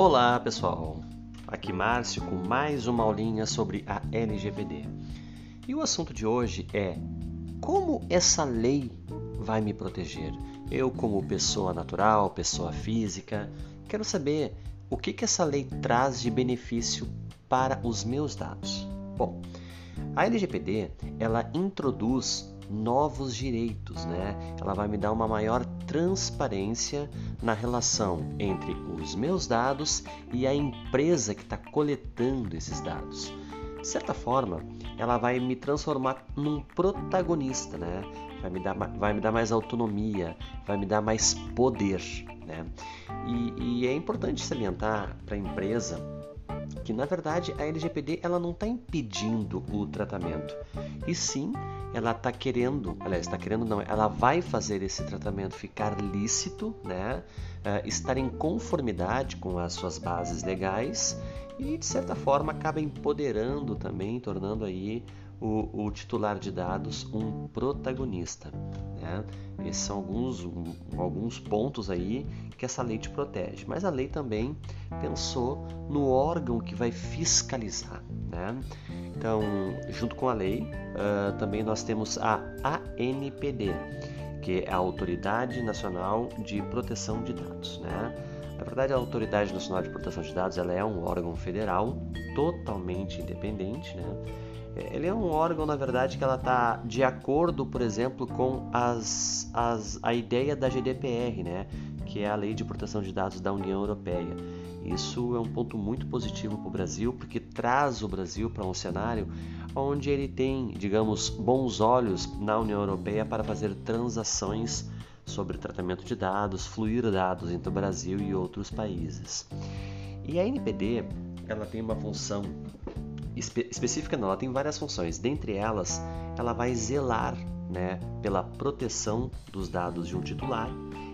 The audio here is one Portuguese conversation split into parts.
Olá pessoal, aqui Márcio com mais uma aulinha sobre a LGPD. E o assunto de hoje é como essa lei vai me proteger? Eu, como pessoa natural, pessoa física, quero saber o que, que essa lei traz de benefício para os meus dados. Bom, a LGPD ela introduz novos direitos, né? Ela vai me dar uma maior transparência na relação entre os meus dados e a empresa que está coletando esses dados. De certa forma, ela vai me transformar num protagonista, né? Vai me dar, vai me dar mais autonomia, vai me dar mais poder, né? E, e é importante salientar para a empresa que na verdade a LGPD ela não está impedindo o tratamento, e sim ela está querendo, aliás, está querendo não, ela vai fazer esse tratamento ficar lícito, né? Uh, estar em conformidade com as suas bases legais e de certa forma acaba empoderando também, tornando aí o, o titular de dados um protagonista. Né? Esses são alguns, um, alguns pontos aí que essa lei te protege. Mas a lei também pensou no órgão que vai fiscalizar. Né? Então, junto com a lei, uh, também nós temos a ANPD, que é a Autoridade Nacional de Proteção de Dados. Né? Na verdade, a Autoridade Nacional de Proteção de Dados ela é um órgão federal totalmente independente, né? Ele é um órgão, na verdade, que ela está de acordo, por exemplo, com as, as, a ideia da GDPR, né? que é a Lei de Proteção de Dados da União Europeia. Isso é um ponto muito positivo para o Brasil, porque traz o Brasil para um cenário onde ele tem, digamos, bons olhos na União Europeia para fazer transações sobre tratamento de dados, fluir dados entre o Brasil e outros países. E a NPD, ela tem uma função espe específica, não, ela tem várias funções. Dentre elas, ela vai zelar né, pela proteção dos dados de um titular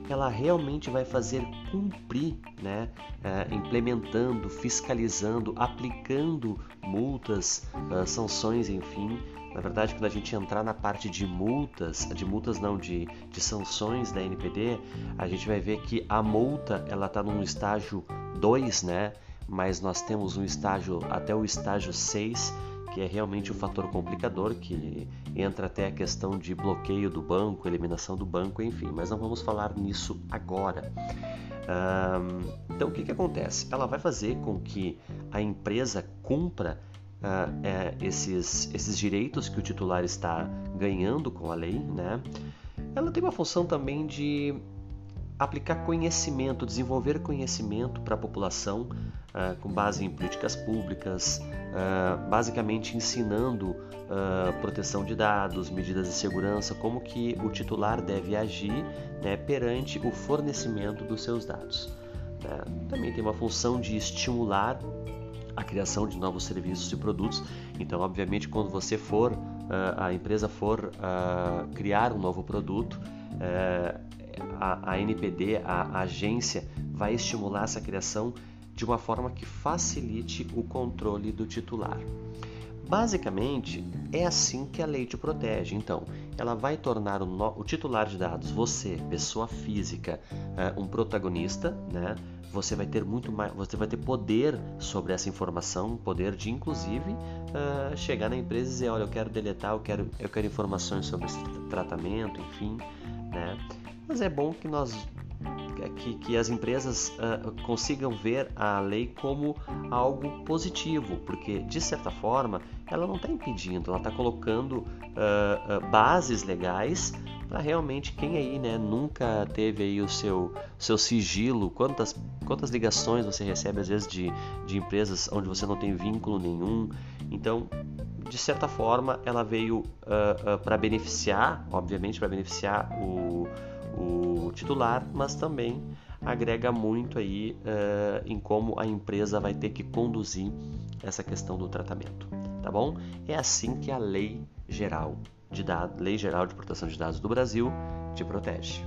ela realmente vai fazer cumprir, né, é, implementando, fiscalizando, aplicando multas, uh, sanções, enfim. Na verdade, quando a gente entrar na parte de multas, de multas não, de, de sanções da NPD, a gente vai ver que a multa ela está num estágio 2, né? Mas nós temos um estágio até o estágio 6 que é realmente um fator complicador, que entra até a questão de bloqueio do banco, eliminação do banco, enfim, mas não vamos falar nisso agora. Um, então, o que, que acontece? Ela vai fazer com que a empresa cumpra uh, é, esses, esses direitos que o titular está ganhando com a lei, né? Ela tem uma função também de aplicar conhecimento, desenvolver conhecimento para a população uh, com base em políticas públicas, uh, basicamente ensinando uh, proteção de dados, medidas de segurança, como que o titular deve agir né, perante o fornecimento dos seus dados. Né? Também tem uma função de estimular a criação de novos serviços e produtos. Então, obviamente, quando você for, a empresa for criar um novo produto, eh, a, a NPD, a, a agência, vai estimular essa criação de uma forma que facilite o controle do titular. Basicamente, é assim que a lei te protege. Então, ela vai tornar o, no... o titular de dados, você, pessoa física, uh, um protagonista, né? Você vai ter muito mais, você vai ter poder sobre essa informação, poder de inclusive uh, chegar na empresa e dizer, olha, eu quero deletar, eu quero, eu quero informações sobre esse tratamento, enfim, né? Mas é bom que nós que, que as empresas uh, consigam ver a lei como algo positivo, porque de certa forma ela não está impedindo, ela está colocando uh, uh, bases legais para realmente quem aí né, nunca teve aí o seu, seu sigilo, quantas, quantas ligações você recebe às vezes de, de empresas onde você não tem vínculo nenhum. Então, de certa forma, ela veio para beneficiar, obviamente, para beneficiar o o titular, mas também agrega muito aí uh, em como a empresa vai ter que conduzir essa questão do tratamento, tá bom? É assim que a lei geral de dados, lei geral de proteção de dados do Brasil te protege.